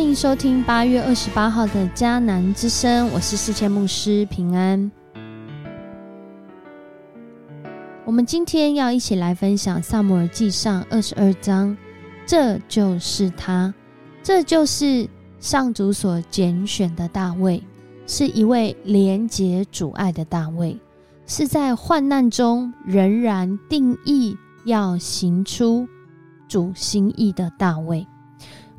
欢迎收听八月二十八号的迦南之声，我是世谦牧师平安。我们今天要一起来分享萨姆尔记上二十二章，这就是他，这就是上主所拣选的大卫，是一位廉洁主爱的大卫，是在患难中仍然定义要行出主心意的大卫。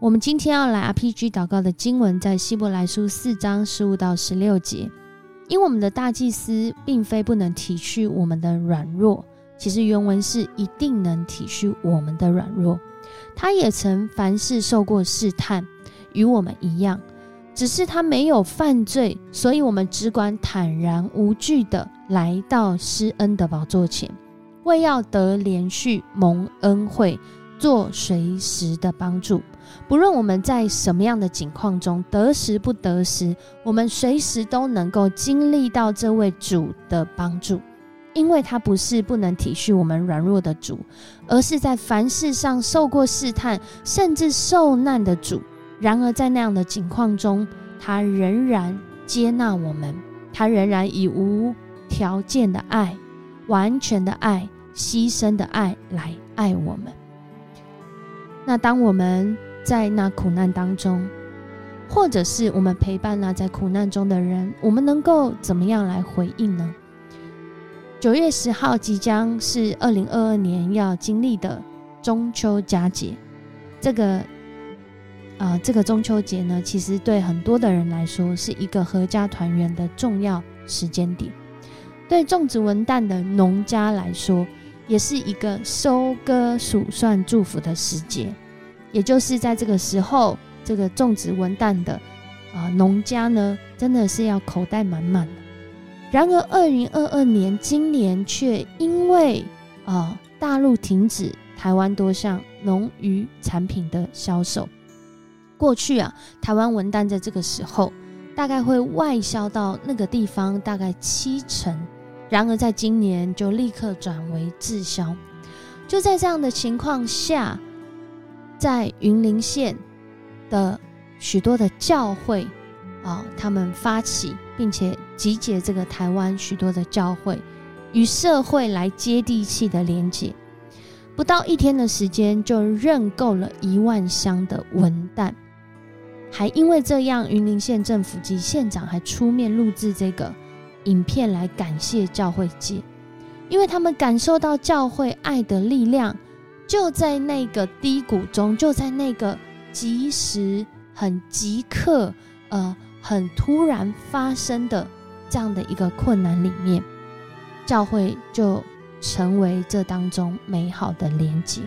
我们今天要来 RPG 祷告的经文，在希伯来书四章十五到十六节。因为我们的大祭司并非不能体恤我们的软弱，其实原文是一定能体恤我们的软弱。他也曾凡事受过试探，与我们一样，只是他没有犯罪，所以我们只管坦然无惧的来到施恩的宝座前，为要得连续蒙恩惠，做随时的帮助。不论我们在什么样的境况中得时不得时，我们随时都能够经历到这位主的帮助，因为他不是不能体恤我们软弱的主，而是在凡事上受过试探，甚至受难的主。然而在那样的境况中，他仍然接纳我们，他仍然以无条件的爱、完全的爱、牺牲的爱来爱我们。那当我们。在那苦难当中，或者是我们陪伴那在苦难中的人，我们能够怎么样来回应呢？九月十号即将是二零二二年要经历的中秋佳节，这个啊，这个中秋节呢，其实对很多的人来说是一个合家团圆的重要时间点，对种植文旦的农家来说，也是一个收割数算祝福的时节。也就是在这个时候，这个种植文旦的啊农家呢，真的是要口袋满满的。然而，二零二二年今年却因为啊大陆停止台湾多项农渔产品的销售。过去啊，台湾文旦在这个时候大概会外销到那个地方大概七成，然而在今年就立刻转为滞销。就在这样的情况下。在云林县的许多的教会啊，他们发起并且集结这个台湾许多的教会与社会来接地气的连接，不到一天的时间就认购了一万箱的文旦，还因为这样，云林县政府及县长还出面录制这个影片来感谢教会界，因为他们感受到教会爱的力量。就在那个低谷中，就在那个即时、很即刻、呃，很突然发生的这样的一个困难里面，教会就成为这当中美好的连接。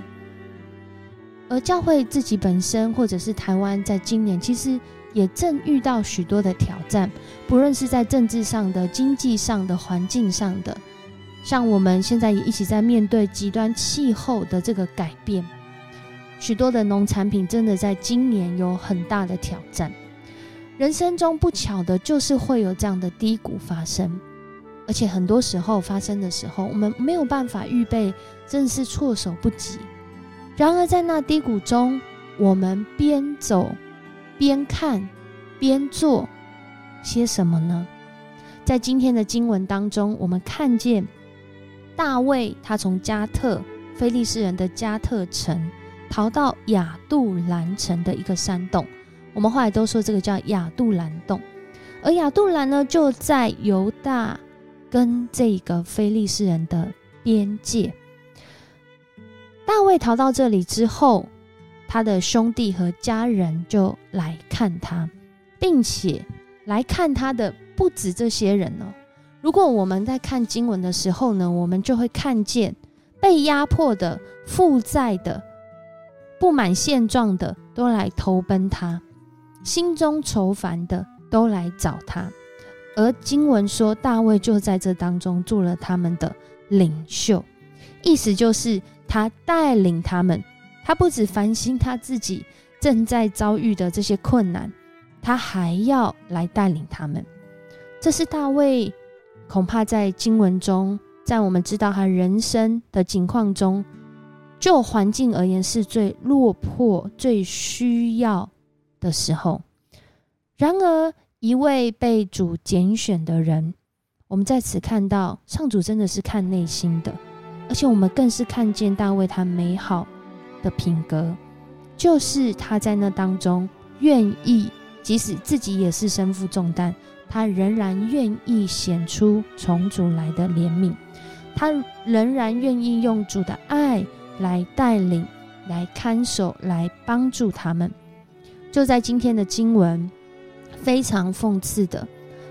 而教会自己本身，或者是台湾，在今年其实也正遇到许多的挑战，不论是在政治上的、经济上的、环境上的。像我们现在也一起在面对极端气候的这个改变，许多的农产品真的在今年有很大的挑战。人生中不巧的就是会有这样的低谷发生，而且很多时候发生的时候，我们没有办法预备，真是措手不及。然而在那低谷中，我们边走边看边做些什么呢？在今天的经文当中，我们看见。大卫他从加特菲利士人的加特城逃到亚杜兰城的一个山洞，我们后来都说这个叫亚杜兰洞，而亚杜兰呢就在犹大跟这个菲利士人的边界。大卫逃到这里之后，他的兄弟和家人就来看他，并且来看他的不止这些人哦。如果我们在看经文的时候呢，我们就会看见被压迫的、负债的、不满现状的都来投奔他，心中愁烦的都来找他。而经文说，大卫就在这当中做了他们的领袖，意思就是他带领他们。他不止烦心他自己正在遭遇的这些困难，他还要来带领他们。这是大卫。恐怕在经文中，在我们知道他人生的境况中，就环境而言是最落魄、最需要的时候。然而，一位被主拣选的人，我们在此看到上主真的是看内心的，而且我们更是看见大卫他美好的品格，就是他在那当中愿意，即使自己也是身负重担，他仍然愿意显出从主来的怜悯，他仍然愿意用主的爱来带领、来看守、来帮助他们。就在今天的经文。非常讽刺的，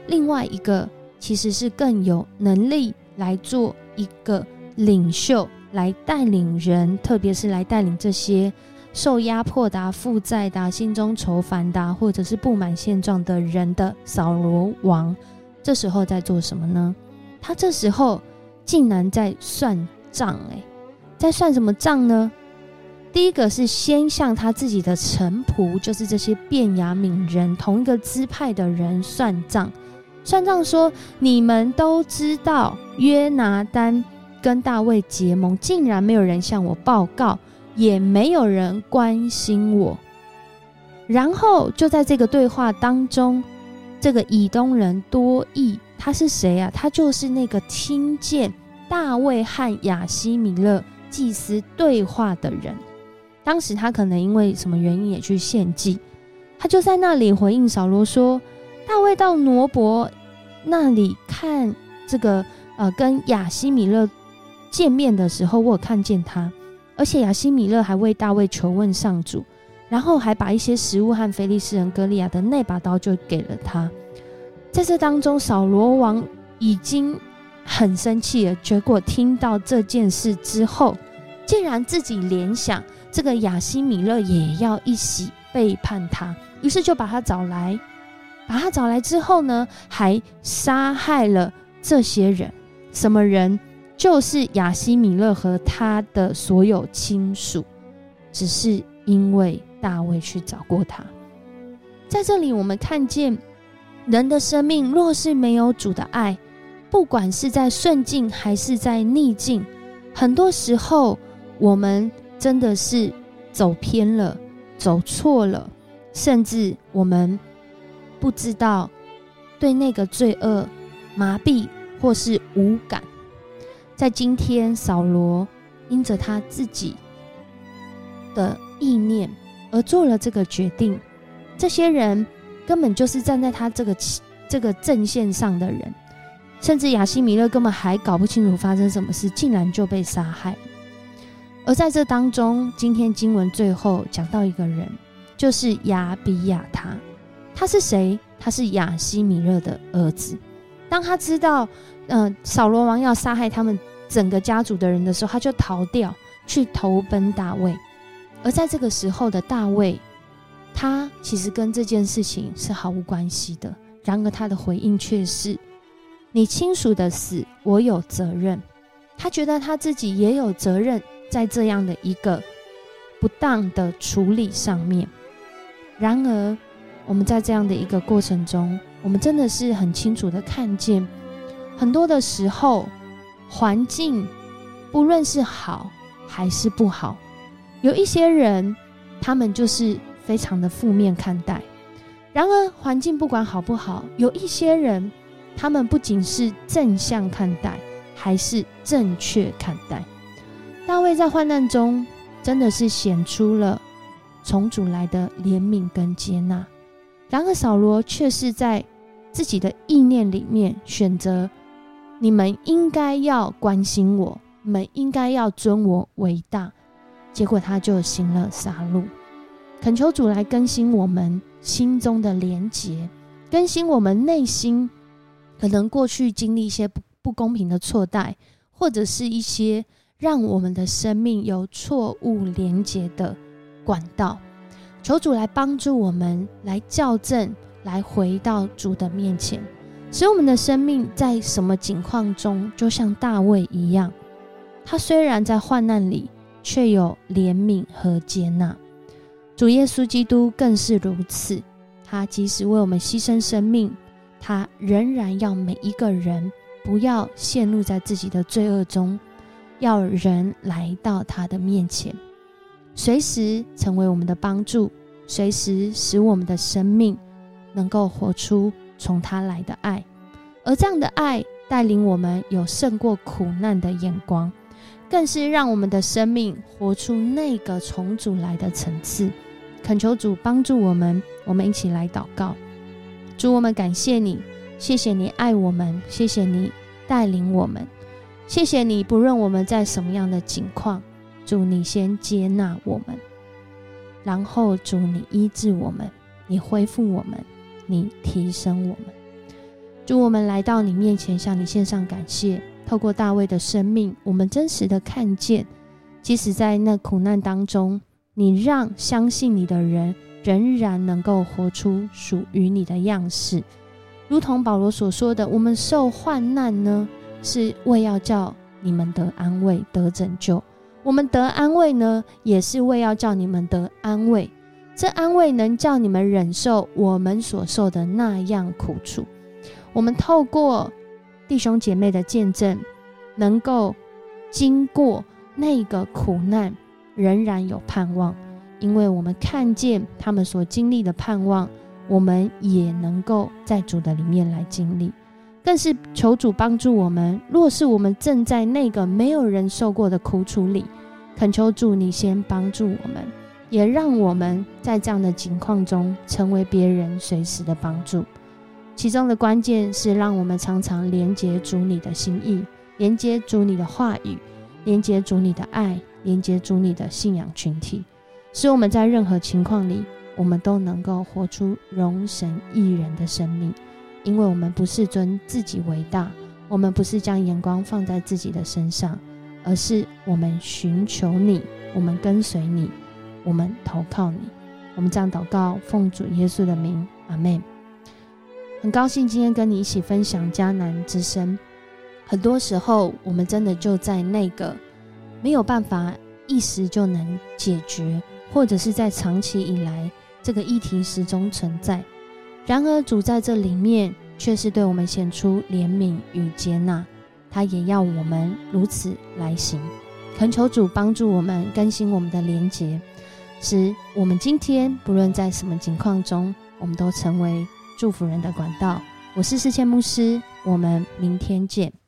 另外一个其实是更有能力来做一个领袖，来带领人，特别是来带领这些受压迫的、负债的、心中愁烦的，或者是不满现状的人的扫罗王。这时候在做什么呢？他这时候竟然在算账，哎，在算什么账呢？第一个是先向他自己的臣仆，就是这些便雅悯人同一个支派的人算账，算账说：你们都知道约拿丹跟大卫结盟，竟然没有人向我报告，也没有人关心我。然后就在这个对话当中，这个以东人多益，他是谁啊？他就是那个听见大卫和亚西米勒祭司对话的人。当时他可能因为什么原因也去献祭，他就在那里回应扫罗说：“大卫到挪伯那里看这个呃，跟亚西米勒见面的时候，我看见他，而且亚西米勒还为大卫求问上主，然后还把一些食物和菲利斯人歌利亚的那把刀就给了他。在这当中，扫罗王已经很生气了，结果听到这件事之后，竟然自己联想。”这个亚西米勒也要一起背叛他，于是就把他找来，把他找来之后呢，还杀害了这些人。什么人？就是亚西米勒和他的所有亲属，只是因为大卫去找过他。在这里，我们看见人的生命若是没有主的爱，不管是在顺境还是在逆境，很多时候我们。真的是走偏了，走错了，甚至我们不知道对那个罪恶麻痹或是无感。在今天，扫罗因着他自己的意念而做了这个决定。这些人根本就是站在他这个这个阵线上的人，甚至亚西米勒根本还搞不清楚发生什么事，竟然就被杀害。而在这当中，今天经文最后讲到一个人，就是亚比亚他。他是谁？他是亚西米勒的儿子。当他知道，嗯，扫罗王要杀害他们整个家族的人的时候，他就逃掉去投奔大卫。而在这个时候的大卫，他其实跟这件事情是毫无关系的。然而他的回应却是：“你亲属的死，我有责任。”他觉得他自己也有责任。在这样的一个不当的处理上面，然而我们在这样的一个过程中，我们真的是很清楚的看见，很多的时候环境不论是好还是不好，有一些人他们就是非常的负面看待；然而环境不管好不好，有一些人他们不仅是正向看待，还是正确看待。大卫在患难中真的是显出了从主来的怜悯跟接纳，然而扫罗却是在自己的意念里面选择：你们应该要关心我，你们应该要尊我为大。结果他就行了杀戮。恳求主来更新我们心中的廉洁，更新我们内心可能过去经历一些不不公平的错待，或者是一些。让我们的生命有错误连接的管道，求主来帮助我们，来校正，来回到主的面前，使我们的生命在什么境况中，就像大卫一样，他虽然在患难里，却有怜悯和接纳。主耶稣基督更是如此，他即使为我们牺牲生命，他仍然要每一个人不要陷入在自己的罪恶中。要人来到他的面前，随时成为我们的帮助，随时使我们的生命能够活出从他来的爱，而这样的爱带领我们有胜过苦难的眼光，更是让我们的生命活出那个从主来的层次。恳求主帮助我们，我们一起来祷告。主，我们感谢你，谢谢你爱我们，谢谢你带领我们，谢谢你不论我们在什么样的境况，主你先接纳我们，然后主你医治我们，你恢复我们，你提升我们。主，我们来到你面前，向你献上感谢。透过大卫的生命，我们真实的看见，即使在那苦难当中。你让相信你的人仍然能够活出属于你的样式，如同保罗所说的：“我们受患难呢，是为要叫你们得安慰、得拯救；我们得安慰呢，也是为要叫你们得安慰。这安慰能叫你们忍受我们所受的那样苦楚。我们透过弟兄姐妹的见证，能够经过那个苦难。”仍然有盼望，因为我们看见他们所经历的盼望，我们也能够在主的里面来经历。更是求主帮助我们。若是我们正在那个没有人受过的苦楚里，恳求主你先帮助我们，也让我们在这样的情况中成为别人随时的帮助。其中的关键是让我们常常连接主你的心意，连接主你的话语，连接主你的爱。连接主你的信仰群体，使我们在任何情况里，我们都能够活出容神一人的生命。因为我们不是尊自己为大，我们不是将眼光放在自己的身上，而是我们寻求你，我们跟随你，我们投靠你。我们这样祷告，奉主耶稣的名，阿门。很高兴今天跟你一起分享迦南之声。很多时候，我们真的就在那个。没有办法一时就能解决，或者是在长期以来这个议题始终存在。然而主在这里面却是对我们显出怜悯与接纳，他也要我们如此来行。恳求主帮助我们更新我们的连结，使我们今天不论在什么情况中，我们都成为祝福人的管道。我是世谦牧师，我们明天见。